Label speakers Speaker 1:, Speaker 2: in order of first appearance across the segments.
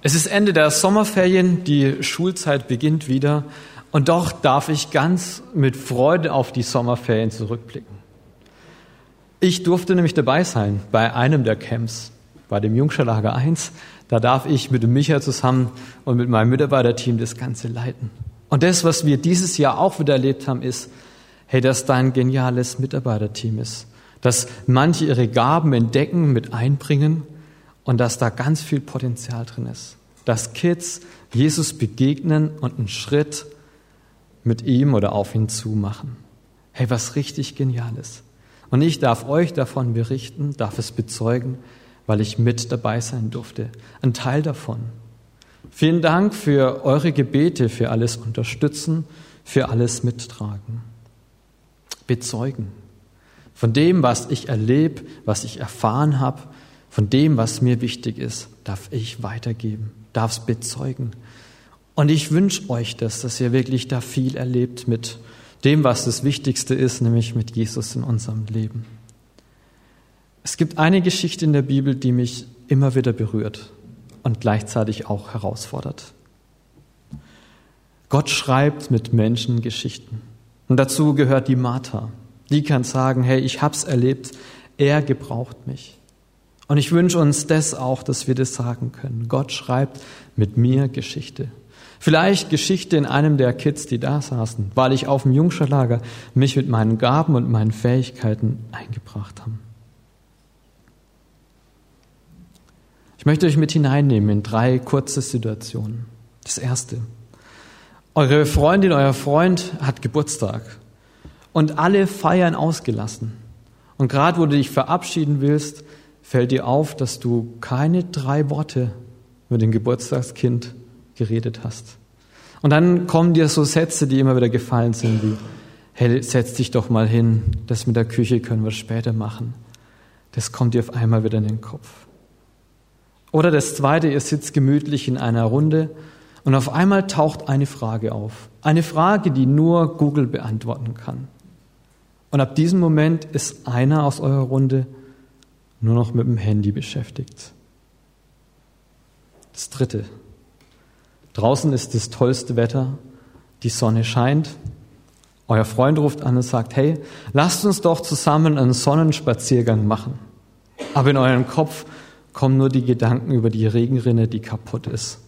Speaker 1: Es ist Ende der Sommerferien, die Schulzeit beginnt wieder und doch darf ich ganz mit Freude auf die Sommerferien zurückblicken. Ich durfte nämlich dabei sein bei einem der Camps, bei dem Jungscherlager 1. Da darf ich mit dem Micha zusammen und mit meinem Mitarbeiterteam das Ganze leiten. Und das, was wir dieses Jahr auch wieder erlebt haben, ist, hey, dass da ein geniales Mitarbeiterteam ist. Dass manche ihre Gaben entdecken, mit einbringen und dass da ganz viel Potenzial drin ist. Dass Kids Jesus begegnen und einen Schritt mit ihm oder auf ihn zu machen. Hey, was richtig Geniales. Und ich darf euch davon berichten, darf es bezeugen, weil ich mit dabei sein durfte. Ein Teil davon. Vielen Dank für eure Gebete, für alles Unterstützen, für alles Mittragen. Bezeugen. Von dem, was ich erlebe, was ich erfahren habe, von dem, was mir wichtig ist, darf ich weitergeben, darf es bezeugen. Und ich wünsche euch das, dass ihr wirklich da viel erlebt mit dem, was das Wichtigste ist, nämlich mit Jesus in unserem Leben. Es gibt eine Geschichte in der Bibel, die mich immer wieder berührt und gleichzeitig auch herausfordert. Gott schreibt mit Menschen Geschichten. Und dazu gehört die Martha. Die kann sagen, hey, ich hab's erlebt, er gebraucht mich. Und ich wünsche uns das auch, dass wir das sagen können. Gott schreibt mit mir Geschichte. Vielleicht Geschichte in einem der Kids, die da saßen, weil ich auf dem Jungscherlager mich mit meinen Gaben und meinen Fähigkeiten eingebracht habe. Ich möchte euch mit hineinnehmen in drei kurze Situationen. Das erste. Eure Freundin, euer Freund hat Geburtstag und alle feiern ausgelassen. Und gerade wo du dich verabschieden willst, fällt dir auf, dass du keine drei Worte mit dem Geburtstagskind geredet hast. Und dann kommen dir so Sätze, die immer wieder gefallen sind, wie, hey, setz dich doch mal hin, das mit der Küche können wir später machen. Das kommt dir auf einmal wieder in den Kopf. Oder das zweite, ihr sitzt gemütlich in einer Runde und auf einmal taucht eine Frage auf. Eine Frage, die nur Google beantworten kann. Und ab diesem Moment ist einer aus eurer Runde nur noch mit dem Handy beschäftigt. Das Dritte. Draußen ist das tollste Wetter, die Sonne scheint. Euer Freund ruft an und sagt, hey, lasst uns doch zusammen einen Sonnenspaziergang machen. Aber in eurem Kopf kommen nur die Gedanken über die Regenrinne, die kaputt ist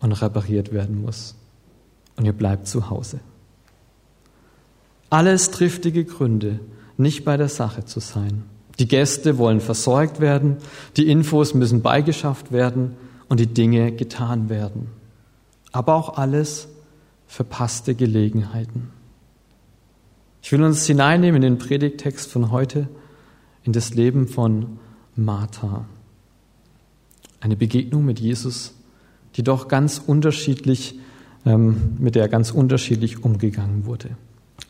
Speaker 1: und repariert werden muss. Und ihr bleibt zu Hause. Alles triftige Gründe, nicht bei der Sache zu sein. Die Gäste wollen versorgt werden, die Infos müssen beigeschafft werden und die Dinge getan werden. Aber auch alles verpasste Gelegenheiten. Ich will uns hineinnehmen in den Predigtext von heute, in das Leben von Martha. Eine Begegnung mit Jesus, die doch ganz unterschiedlich, ähm, mit der ganz unterschiedlich umgegangen wurde.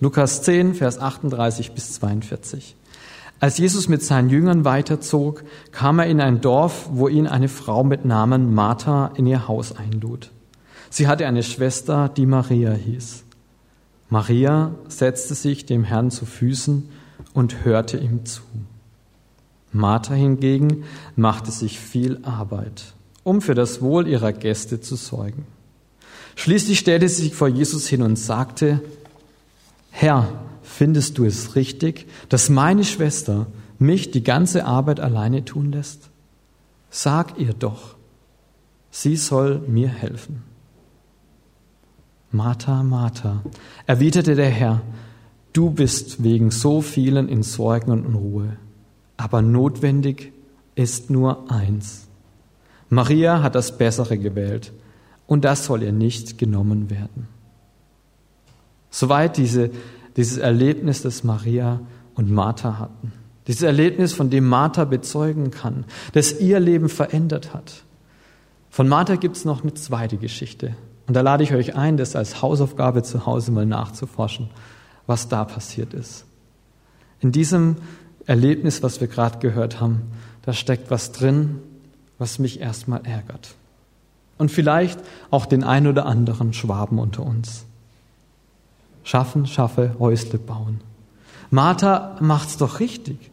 Speaker 1: Lukas 10, Vers 38 bis 42. Als Jesus mit seinen Jüngern weiterzog, kam er in ein Dorf, wo ihn eine Frau mit Namen Martha in ihr Haus einlud. Sie hatte eine Schwester, die Maria hieß. Maria setzte sich dem Herrn zu Füßen und hörte ihm zu. Martha hingegen machte sich viel Arbeit, um für das Wohl ihrer Gäste zu sorgen. Schließlich stellte sie sich vor Jesus hin und sagte, Herr, Findest du es richtig, dass meine Schwester mich die ganze Arbeit alleine tun lässt? Sag ihr doch, sie soll mir helfen. Martha, Martha, erwiderte der Herr, du bist wegen so vielen in Sorgen und Unruhe, aber notwendig ist nur eins. Maria hat das Bessere gewählt, und das soll ihr nicht genommen werden. Soweit diese dieses Erlebnis, das Maria und Martha hatten. Dieses Erlebnis, von dem Martha bezeugen kann, das ihr Leben verändert hat. Von Martha gibt es noch eine zweite Geschichte. Und da lade ich euch ein, das als Hausaufgabe zu Hause mal nachzuforschen, was da passiert ist. In diesem Erlebnis, was wir gerade gehört haben, da steckt was drin, was mich erstmal ärgert. Und vielleicht auch den ein oder anderen Schwaben unter uns. Schaffen, schaffe, Häusle bauen. Martha macht's doch richtig.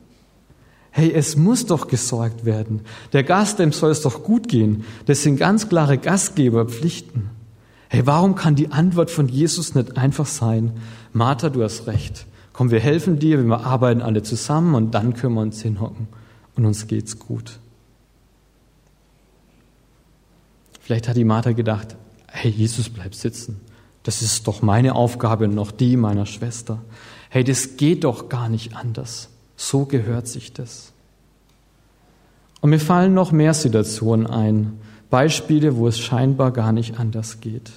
Speaker 1: Hey, es muss doch gesorgt werden. Der Gast, dem soll es doch gut gehen. Das sind ganz klare Gastgeberpflichten. Hey, warum kann die Antwort von Jesus nicht einfach sein, Martha, du hast recht. Komm, wir helfen dir, wir arbeiten alle zusammen und dann können wir uns hinhocken und uns geht's gut. Vielleicht hat die Martha gedacht, hey, Jesus, bleib sitzen. Das ist doch meine Aufgabe und noch die meiner Schwester. Hey, das geht doch gar nicht anders. So gehört sich das. Und mir fallen noch mehr Situationen ein, Beispiele, wo es scheinbar gar nicht anders geht.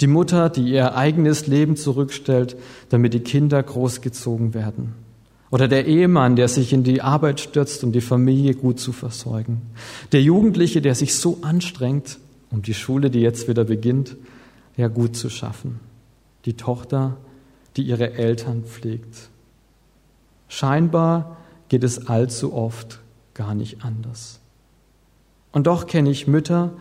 Speaker 1: Die Mutter, die ihr eigenes Leben zurückstellt, damit die Kinder großgezogen werden. Oder der Ehemann, der sich in die Arbeit stürzt, um die Familie gut zu versorgen. Der Jugendliche, der sich so anstrengt, um die Schule, die jetzt wieder beginnt, ja gut zu schaffen. Die Tochter, die ihre Eltern pflegt. Scheinbar geht es allzu oft gar nicht anders. Und doch kenne ich Mütter,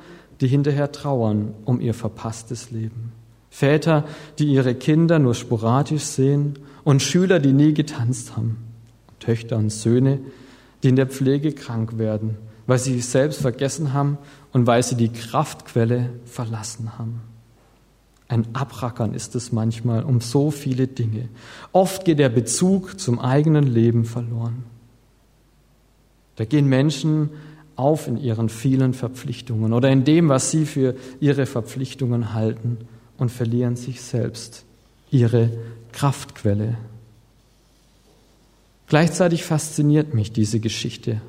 Speaker 1: die hinterher trauern um ihr verpasstes Leben. Väter, die ihre Kinder nur sporadisch sehen und Schüler, die nie getanzt haben. Töchter und Söhne, die in der Pflege krank werden, weil sie sich selbst vergessen haben und weil sie die Kraftquelle verlassen haben. Ein Abrackern ist es manchmal um so viele Dinge. Oft geht der Bezug zum eigenen Leben verloren. Da gehen Menschen auf in ihren vielen Verpflichtungen oder in dem, was sie für ihre Verpflichtungen halten und verlieren sich selbst, ihre Kraftquelle. Gleichzeitig fasziniert mich diese Geschichte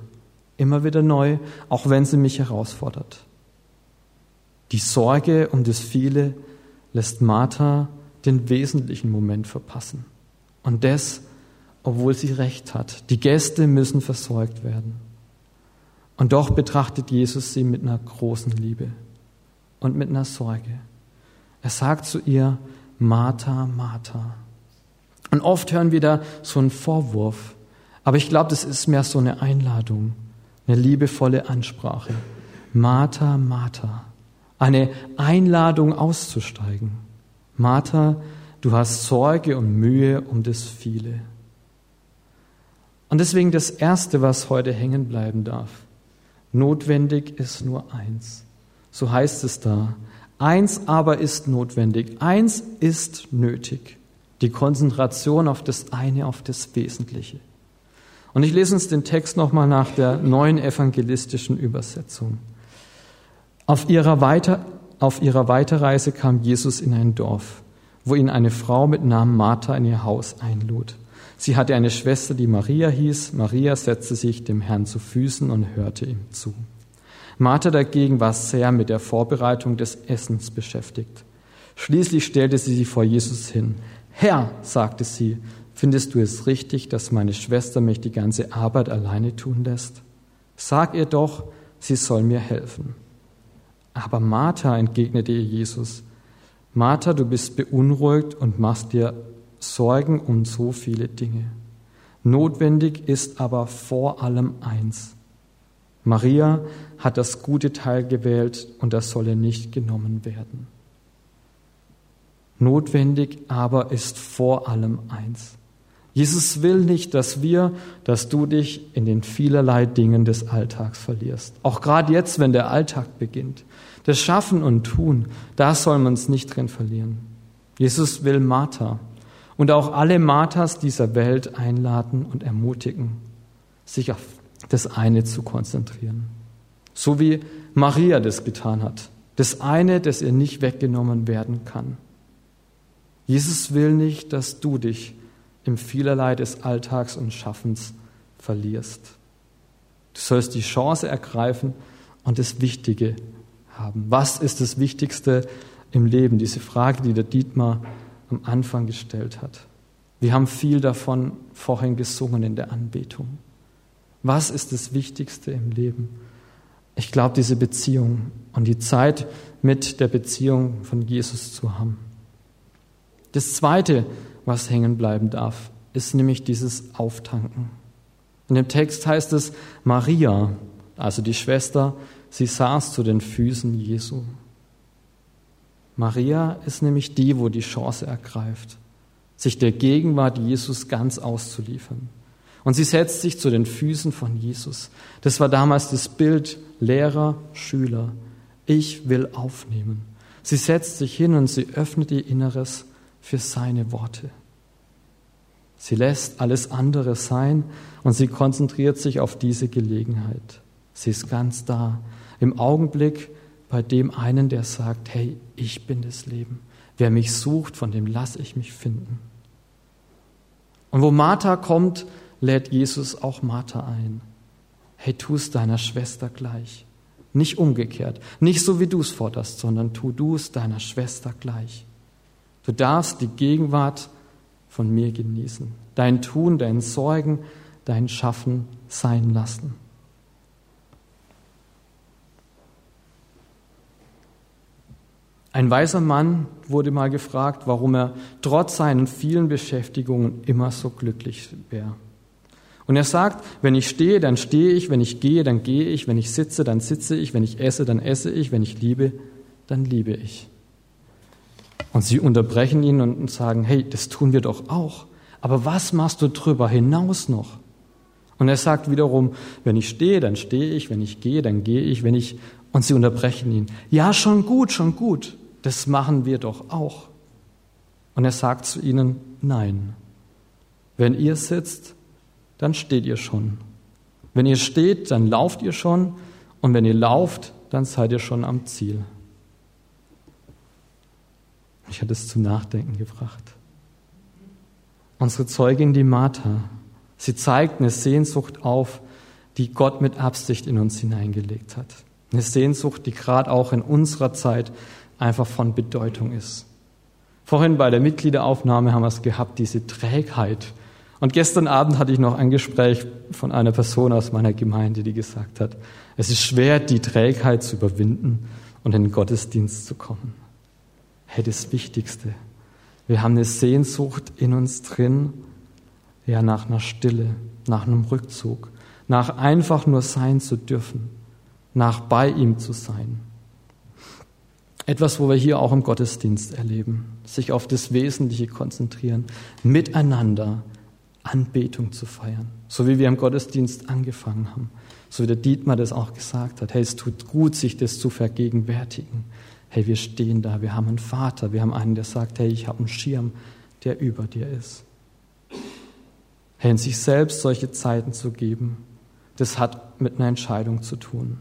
Speaker 1: immer wieder neu, auch wenn sie mich herausfordert. Die Sorge um das Viele lässt Martha den wesentlichen Moment verpassen. Und das, obwohl sie recht hat. Die Gäste müssen versorgt werden. Und doch betrachtet Jesus sie mit einer großen Liebe und mit einer Sorge. Er sagt zu ihr, Martha, Martha. Und oft hören wir da so einen Vorwurf. Aber ich glaube, das ist mehr so eine Einladung, eine liebevolle Ansprache. Martha, Martha. Eine Einladung auszusteigen. Martha, du hast Sorge und Mühe um das Viele. Und deswegen das Erste, was heute hängen bleiben darf. Notwendig ist nur eins. So heißt es da. Eins aber ist notwendig. Eins ist nötig. Die Konzentration auf das eine, auf das Wesentliche. Und ich lese uns den Text nochmal nach der neuen evangelistischen Übersetzung. Auf ihrer, Weiter, auf ihrer Weiterreise kam Jesus in ein Dorf, wo ihn eine Frau mit Namen Martha in ihr Haus einlud. Sie hatte eine Schwester, die Maria hieß. Maria setzte sich dem Herrn zu Füßen und hörte ihm zu. Martha dagegen war sehr mit der Vorbereitung des Essens beschäftigt. Schließlich stellte sie sich vor Jesus hin. Herr, sagte sie, findest du es richtig, dass meine Schwester mich die ganze Arbeit alleine tun lässt? Sag ihr doch, sie soll mir helfen. Aber Martha, entgegnete ihr Jesus, Martha, du bist beunruhigt und machst dir Sorgen um so viele Dinge. Notwendig ist aber vor allem eins. Maria hat das gute Teil gewählt und das solle nicht genommen werden. Notwendig aber ist vor allem eins. Jesus will nicht, dass wir, dass du dich in den vielerlei Dingen des Alltags verlierst. Auch gerade jetzt, wenn der Alltag beginnt. Das Schaffen und Tun, da soll man es nicht drin verlieren. Jesus will Martha und auch alle Marthas dieser Welt einladen und ermutigen, sich auf das eine zu konzentrieren. So wie Maria das getan hat. Das eine, das ihr nicht weggenommen werden kann. Jesus will nicht, dass du dich im Vielerlei des Alltags und Schaffens verlierst. Du sollst die Chance ergreifen und das Wichtige haben. Was ist das Wichtigste im Leben? Diese Frage, die der Dietmar am Anfang gestellt hat. Wir haben viel davon vorhin gesungen in der Anbetung. Was ist das Wichtigste im Leben? Ich glaube, diese Beziehung und die Zeit mit der Beziehung von Jesus zu haben. Das Zweite, was hängen bleiben darf, ist nämlich dieses Auftanken. In dem Text heißt es, Maria, also die Schwester, sie saß zu den Füßen Jesu. Maria ist nämlich die, wo die Chance ergreift, sich der Gegenwart Jesus ganz auszuliefern Und sie setzt sich zu den Füßen von Jesus. Das war damals das Bild Lehrer, Schüler. Ich will aufnehmen. Sie setzt sich hin und sie öffnet ihr Inneres für seine Worte. Sie lässt alles andere sein und sie konzentriert sich auf diese Gelegenheit. Sie ist ganz da, im Augenblick bei dem einen, der sagt, hey, ich bin das Leben. Wer mich sucht, von dem lasse ich mich finden. Und wo Martha kommt, lädt Jesus auch Martha ein. Hey, tu es deiner Schwester gleich. Nicht umgekehrt. Nicht so, wie du es forderst, sondern tu du es deiner Schwester gleich. Du darfst die Gegenwart von mir genießen. Dein Tun, dein Sorgen, dein Schaffen sein lassen. Ein weiser Mann wurde mal gefragt, warum er trotz seinen vielen Beschäftigungen immer so glücklich wäre. Und er sagt, wenn ich stehe, dann stehe ich, wenn ich gehe, dann gehe ich, wenn ich sitze, dann sitze ich, wenn ich esse, dann esse ich, wenn ich liebe, dann liebe ich. Und sie unterbrechen ihn und sagen, hey, das tun wir doch auch. Aber was machst du drüber hinaus noch? Und er sagt wiederum, wenn ich stehe, dann stehe ich, wenn ich gehe, dann gehe ich, wenn ich, und sie unterbrechen ihn. Ja, schon gut, schon gut das machen wir doch auch. Und er sagt zu ihnen, nein. Wenn ihr sitzt, dann steht ihr schon. Wenn ihr steht, dann lauft ihr schon. Und wenn ihr lauft, dann seid ihr schon am Ziel. Ich hatte es zum Nachdenken gebracht. Unsere Zeugin, die Martha, sie zeigt eine Sehnsucht auf, die Gott mit Absicht in uns hineingelegt hat. Eine Sehnsucht, die gerade auch in unserer Zeit einfach von Bedeutung ist. Vorhin bei der Mitgliederaufnahme haben wir es gehabt, diese Trägheit. Und gestern Abend hatte ich noch ein Gespräch von einer Person aus meiner Gemeinde, die gesagt hat, es ist schwer, die Trägheit zu überwinden und in den Gottesdienst zu kommen. Hey, das Wichtigste. Wir haben eine Sehnsucht in uns drin, ja, nach einer Stille, nach einem Rückzug, nach einfach nur sein zu dürfen, nach bei ihm zu sein. Etwas, wo wir hier auch im Gottesdienst erleben, sich auf das Wesentliche konzentrieren, miteinander Anbetung zu feiern, so wie wir im Gottesdienst angefangen haben, so wie der Dietmar das auch gesagt hat. Hey, es tut gut, sich das zu vergegenwärtigen. Hey, wir stehen da, wir haben einen Vater, wir haben einen, der sagt, hey, ich habe einen Schirm, der über dir ist. Hey, in sich selbst solche Zeiten zu geben, das hat mit einer Entscheidung zu tun.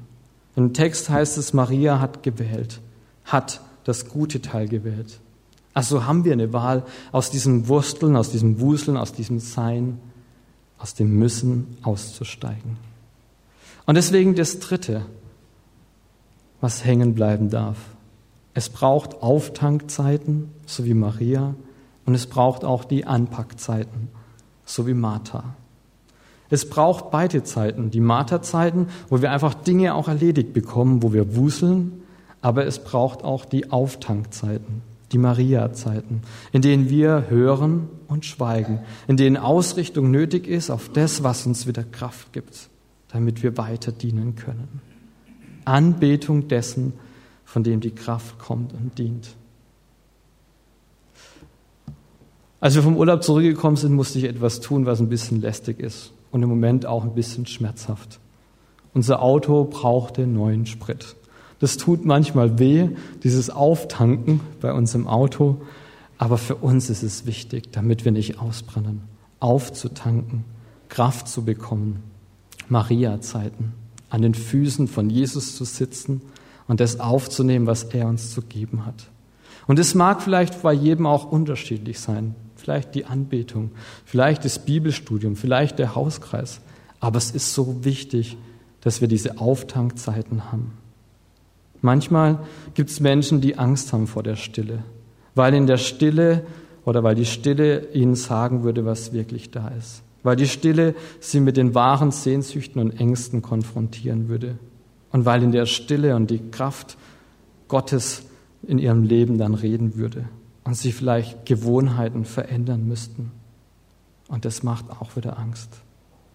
Speaker 1: Im Text heißt es, Maria hat gewählt hat das gute Teil gewählt. Also haben wir eine Wahl aus diesem Wursteln, aus diesem Wuseln, aus diesem Sein, aus dem Müssen auszusteigen. Und deswegen das Dritte, was hängen bleiben darf. Es braucht Auftankzeiten, so wie Maria, und es braucht auch die Anpackzeiten, so wie Martha. Es braucht beide Zeiten, die Martha-Zeiten, wo wir einfach Dinge auch erledigt bekommen, wo wir wuseln, aber es braucht auch die Auftankzeiten, die Maria-Zeiten, in denen wir hören und schweigen, in denen Ausrichtung nötig ist auf das, was uns wieder Kraft gibt, damit wir weiter dienen können. Anbetung dessen, von dem die Kraft kommt und dient. Als wir vom Urlaub zurückgekommen sind, musste ich etwas tun, was ein bisschen lästig ist und im Moment auch ein bisschen schmerzhaft. Unser Auto brauchte neuen Sprit. Das tut manchmal weh, dieses Auftanken bei uns im Auto. Aber für uns ist es wichtig, damit wir nicht ausbrennen, aufzutanken, Kraft zu bekommen, Maria-Zeiten, an den Füßen von Jesus zu sitzen und das aufzunehmen, was er uns zu geben hat. Und es mag vielleicht bei jedem auch unterschiedlich sein. Vielleicht die Anbetung, vielleicht das Bibelstudium, vielleicht der Hauskreis. Aber es ist so wichtig, dass wir diese Auftankzeiten haben. Manchmal gibt es Menschen, die Angst haben vor der Stille, weil in der Stille oder weil die Stille ihnen sagen würde, was wirklich da ist. Weil die Stille sie mit den wahren Sehnsüchten und Ängsten konfrontieren würde. Und weil in der Stille und die Kraft Gottes in ihrem Leben dann reden würde und sie vielleicht Gewohnheiten verändern müssten. Und das macht auch wieder Angst.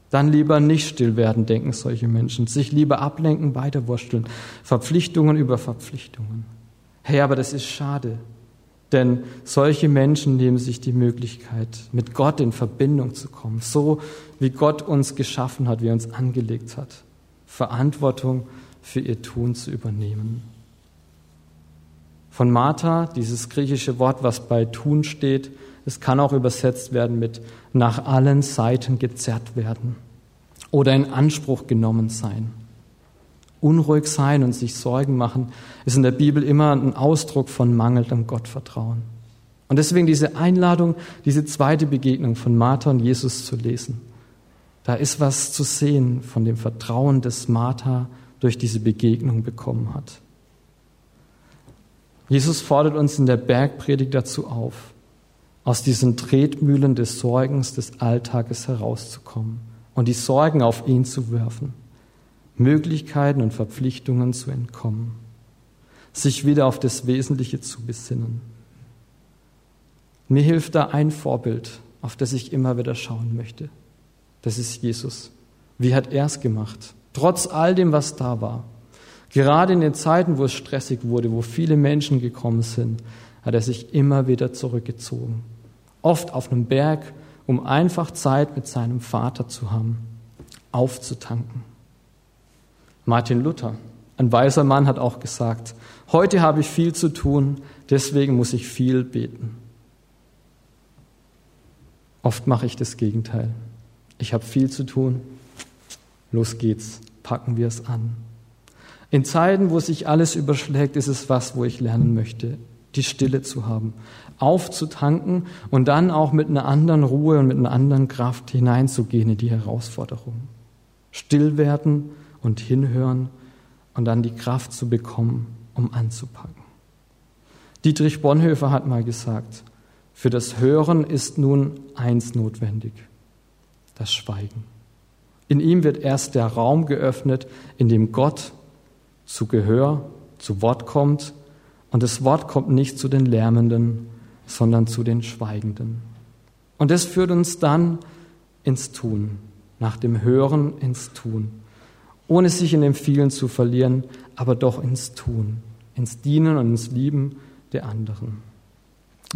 Speaker 1: Dann lieber nicht still werden, denken solche Menschen. Sich lieber ablenken, weiterwurschteln. Verpflichtungen über Verpflichtungen. Hey, aber das ist schade. Denn solche Menschen nehmen sich die Möglichkeit, mit Gott in Verbindung zu kommen, so wie Gott uns geschaffen hat, wie er uns angelegt hat, Verantwortung für ihr Tun zu übernehmen. Von Martha, dieses griechische Wort, was bei tun steht, es kann auch übersetzt werden mit nach allen Seiten gezerrt werden oder in Anspruch genommen sein. Unruhig sein und sich Sorgen machen ist in der Bibel immer ein Ausdruck von mangelndem Gottvertrauen. Und deswegen diese Einladung, diese zweite Begegnung von Martha und Jesus zu lesen. Da ist was zu sehen von dem Vertrauen, das Martha durch diese Begegnung bekommen hat. Jesus fordert uns in der Bergpredigt dazu auf, aus diesen Tretmühlen des Sorgens des Alltages herauszukommen und die Sorgen auf ihn zu werfen, Möglichkeiten und Verpflichtungen zu entkommen, sich wieder auf das Wesentliche zu besinnen. Mir hilft da ein Vorbild, auf das ich immer wieder schauen möchte. Das ist Jesus. Wie hat er es gemacht? Trotz all dem, was da war. Gerade in den Zeiten, wo es stressig wurde, wo viele Menschen gekommen sind, hat er sich immer wieder zurückgezogen. Oft auf einem Berg, um einfach Zeit mit seinem Vater zu haben, aufzutanken. Martin Luther, ein weiser Mann, hat auch gesagt, heute habe ich viel zu tun, deswegen muss ich viel beten. Oft mache ich das Gegenteil. Ich habe viel zu tun, los geht's, packen wir es an. In Zeiten, wo sich alles überschlägt, ist es was, wo ich lernen möchte, die Stille zu haben, aufzutanken und dann auch mit einer anderen Ruhe und mit einer anderen Kraft hineinzugehen in die Herausforderung. Still werden und hinhören und dann die Kraft zu bekommen, um anzupacken. Dietrich Bonhoeffer hat mal gesagt, für das Hören ist nun eins notwendig, das Schweigen. In ihm wird erst der Raum geöffnet, in dem Gott zu Gehör, zu Wort kommt und das Wort kommt nicht zu den Lärmenden, sondern zu den Schweigenden. Und das führt uns dann ins Tun, nach dem Hören ins Tun, ohne sich in dem vielen zu verlieren, aber doch ins Tun, ins Dienen und ins Lieben der anderen.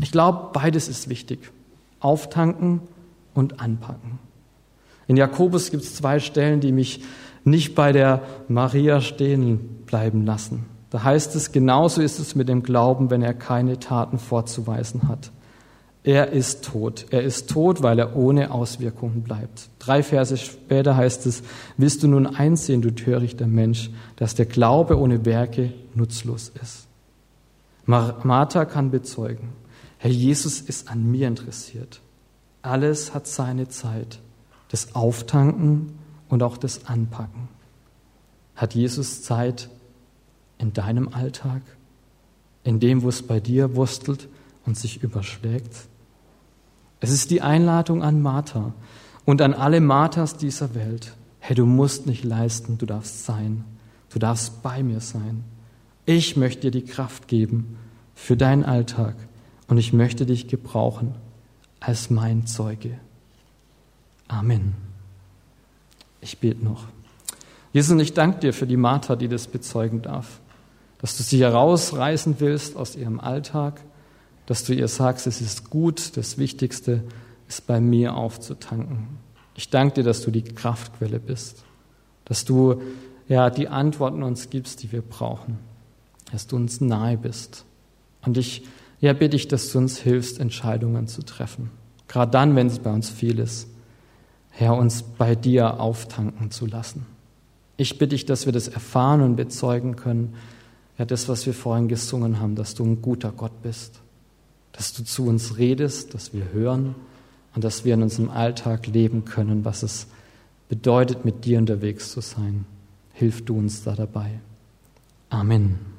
Speaker 1: Ich glaube, beides ist wichtig. Auftanken und anpacken. In Jakobus gibt es zwei Stellen, die mich nicht bei der Maria stehen bleiben lassen. Da heißt es, genauso ist es mit dem Glauben, wenn er keine Taten vorzuweisen hat. Er ist tot. Er ist tot, weil er ohne Auswirkungen bleibt. Drei Verse später heißt es, willst du nun einsehen, du törichter Mensch, dass der Glaube ohne Werke nutzlos ist. Martha kann bezeugen, Herr Jesus ist an mir interessiert. Alles hat seine Zeit. Das Auftanken und auch das Anpacken. Hat Jesus Zeit, in deinem Alltag, in dem, wo es bei dir wurstelt und sich überschlägt? Es ist die Einladung an Martha und an alle Marthas dieser Welt. Hey, du musst nicht leisten, du darfst sein. Du darfst bei mir sein. Ich möchte dir die Kraft geben für deinen Alltag und ich möchte dich gebrauchen als mein Zeuge. Amen. Ich bete noch. Jesus, ich danke dir für die Martha, die das bezeugen darf dass du sie herausreißen willst aus ihrem Alltag, dass du ihr sagst, es ist gut, das Wichtigste ist bei mir aufzutanken. Ich danke dir, dass du die Kraftquelle bist, dass du ja die Antworten uns gibst, die wir brauchen, dass du uns nahe bist. Und ich ja, bitte ich, dass du uns hilfst, Entscheidungen zu treffen. Gerade dann, wenn es bei uns viel ist, Herr, uns bei dir auftanken zu lassen. Ich bitte dich, dass wir das erfahren und bezeugen können, ja, das, was wir vorhin gesungen haben, dass du ein guter Gott bist, dass du zu uns redest, dass wir hören und dass wir in unserem Alltag leben können, was es bedeutet, mit dir unterwegs zu sein. Hilf du uns da dabei. Amen.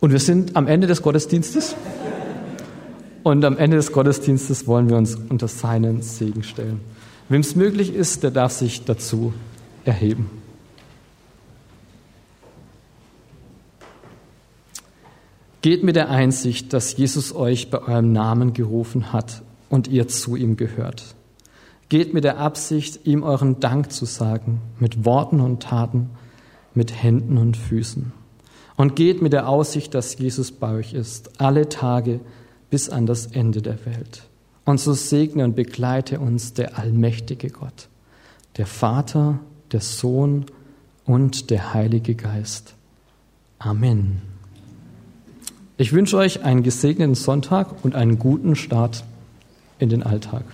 Speaker 1: Und wir sind am Ende des Gottesdienstes. Und am Ende des Gottesdienstes wollen wir uns unter seinen Segen stellen. Wem es möglich ist, der darf sich dazu erheben. Geht mit der Einsicht, dass Jesus euch bei eurem Namen gerufen hat und ihr zu ihm gehört. Geht mit der Absicht, ihm euren Dank zu sagen, mit Worten und Taten, mit Händen und Füßen. Und geht mit der Aussicht, dass Jesus bei euch ist, alle Tage bis an das Ende der Welt. Und so segne und begleite uns der allmächtige Gott, der Vater, der Sohn und der Heilige Geist. Amen. Ich wünsche euch einen gesegneten Sonntag und einen guten Start in den Alltag.